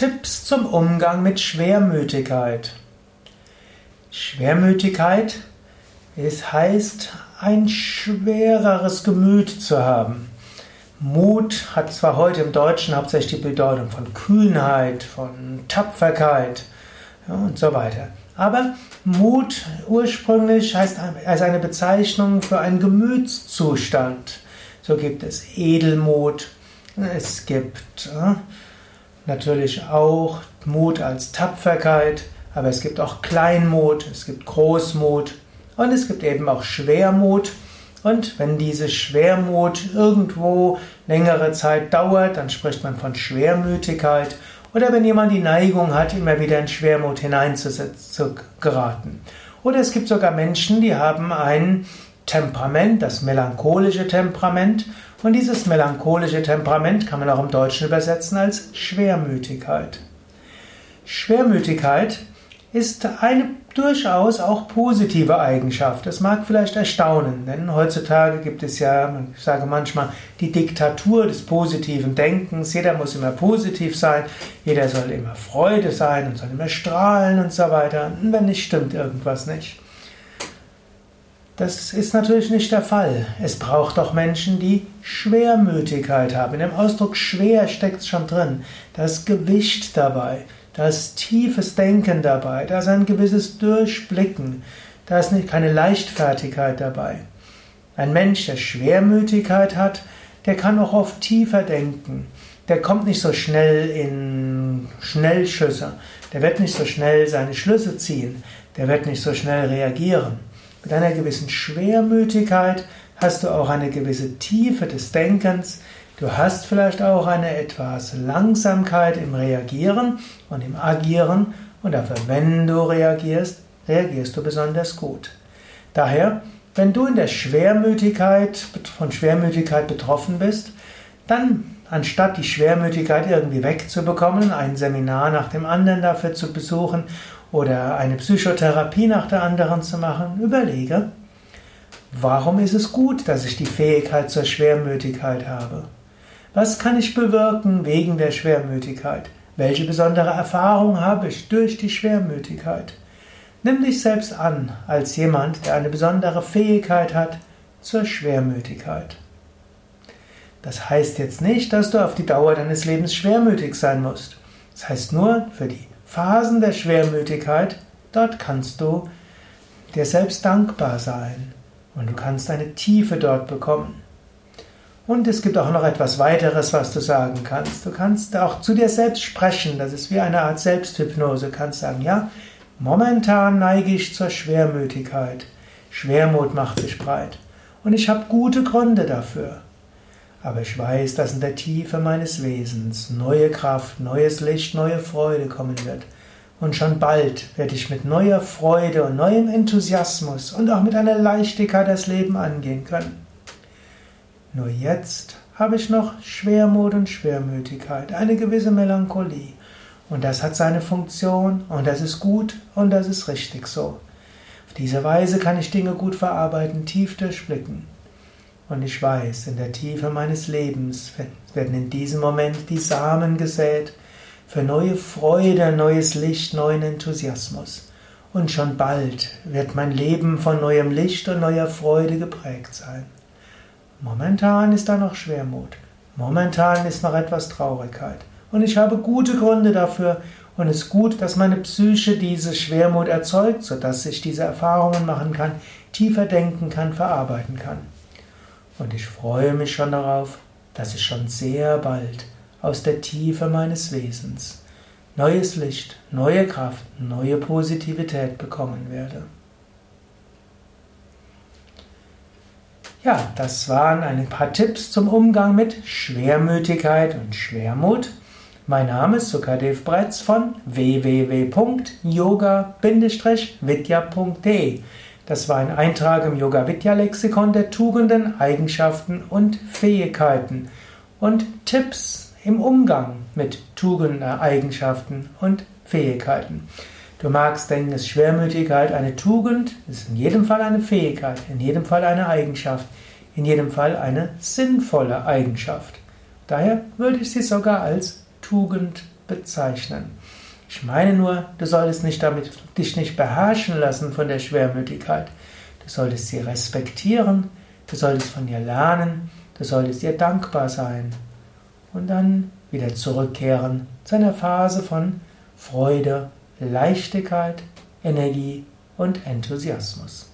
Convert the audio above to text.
Tipps zum Umgang mit Schwermütigkeit. Schwermütigkeit es heißt, ein schwereres Gemüt zu haben. Mut hat zwar heute im Deutschen hauptsächlich die Bedeutung von Kühnheit, von Tapferkeit ja, und so weiter. Aber Mut ursprünglich heißt als eine Bezeichnung für einen Gemütszustand. So gibt es Edelmut, es gibt äh, natürlich auch Mut als Tapferkeit, aber es gibt auch Kleinmut, es gibt Großmut und es gibt eben auch Schwermut. Und wenn diese Schwermut irgendwo längere Zeit dauert, dann spricht man von Schwermütigkeit. Oder wenn jemand die Neigung hat, immer wieder in Schwermut hineinzugeraten. Oder es gibt sogar Menschen, die haben ein Temperament, das melancholische Temperament. Und dieses melancholische Temperament kann man auch im Deutschen übersetzen als Schwermütigkeit. Schwermütigkeit ist eine durchaus auch positive Eigenschaft. Das mag vielleicht erstaunen, denn heutzutage gibt es ja, ich sage manchmal, die Diktatur des positiven Denkens. Jeder muss immer positiv sein, jeder soll immer Freude sein und soll immer strahlen und so weiter. Wenn nicht, stimmt irgendwas nicht. Das ist natürlich nicht der Fall. Es braucht auch Menschen, die Schwermütigkeit haben. In dem Ausdruck schwer steckt es schon drin. Da ist Gewicht dabei, da ist tiefes Denken dabei, da ist ein gewisses Durchblicken, da ist keine Leichtfertigkeit dabei. Ein Mensch, der Schwermütigkeit hat, der kann auch oft tiefer denken. Der kommt nicht so schnell in Schnellschüsse. Der wird nicht so schnell seine Schlüsse ziehen. Der wird nicht so schnell reagieren. Mit einer gewissen Schwermütigkeit hast du auch eine gewisse Tiefe des Denkens. Du hast vielleicht auch eine etwas Langsamkeit im Reagieren und im Agieren und dafür, wenn du reagierst, reagierst du besonders gut. Daher, wenn du in der Schwermütigkeit, von Schwermütigkeit betroffen bist, dann anstatt die Schwermütigkeit irgendwie wegzubekommen, ein Seminar nach dem anderen dafür zu besuchen oder eine Psychotherapie nach der anderen zu machen, überlege, warum ist es gut, dass ich die Fähigkeit zur Schwermütigkeit habe? Was kann ich bewirken wegen der Schwermütigkeit? Welche besondere Erfahrung habe ich durch die Schwermütigkeit? Nimm dich selbst an als jemand, der eine besondere Fähigkeit hat zur Schwermütigkeit. Das heißt jetzt nicht, dass du auf die Dauer deines Lebens schwermütig sein musst. Das heißt nur, für die Phasen der Schwermütigkeit, dort kannst du dir selbst dankbar sein und du kannst eine Tiefe dort bekommen. Und es gibt auch noch etwas weiteres, was du sagen kannst. Du kannst auch zu dir selbst sprechen, das ist wie eine Art Selbsthypnose. Du kannst sagen, ja, momentan neige ich zur Schwermütigkeit. Schwermut macht sich breit. Und ich habe gute Gründe dafür. Aber ich weiß, dass in der Tiefe meines Wesens neue Kraft, neues Licht, neue Freude kommen wird. Und schon bald werde ich mit neuer Freude und neuem Enthusiasmus und auch mit einer Leichtigkeit das Leben angehen können. Nur jetzt habe ich noch Schwermut und Schwermütigkeit, eine gewisse Melancholie. Und das hat seine Funktion und das ist gut und das ist richtig so. Auf diese Weise kann ich Dinge gut verarbeiten, tief durchblicken. Und ich weiß, in der Tiefe meines Lebens werden in diesem Moment die Samen gesät für neue Freude, neues Licht, neuen Enthusiasmus. Und schon bald wird mein Leben von neuem Licht und neuer Freude geprägt sein. Momentan ist da noch Schwermut. Momentan ist noch etwas Traurigkeit. Und ich habe gute Gründe dafür. Und es ist gut, dass meine Psyche diese Schwermut erzeugt, sodass ich diese Erfahrungen machen kann, tiefer denken kann, verarbeiten kann. Und ich freue mich schon darauf, dass ich schon sehr bald aus der Tiefe meines Wesens neues Licht, neue Kraft, neue Positivität bekommen werde. Ja, das waren ein paar Tipps zum Umgang mit Schwermütigkeit und Schwermut. Mein Name ist Sukadev Bretz von www.yoga-vidya.de das war ein Eintrag im Yoga Vidya Lexikon der Tugenden, Eigenschaften und Fähigkeiten und Tipps im Umgang mit Tugenden, Eigenschaften und Fähigkeiten. Du magst denken, ist Schwermütigkeit eine Tugend, ist in jedem Fall eine Fähigkeit, in jedem Fall eine Eigenschaft, in jedem Fall eine sinnvolle Eigenschaft. Daher würde ich sie sogar als Tugend bezeichnen. Ich meine nur, du solltest nicht damit, dich nicht beherrschen lassen von der Schwermütigkeit. Du solltest sie respektieren, du solltest von ihr lernen, du solltest ihr dankbar sein und dann wieder zurückkehren zu einer Phase von Freude, Leichtigkeit, Energie und Enthusiasmus.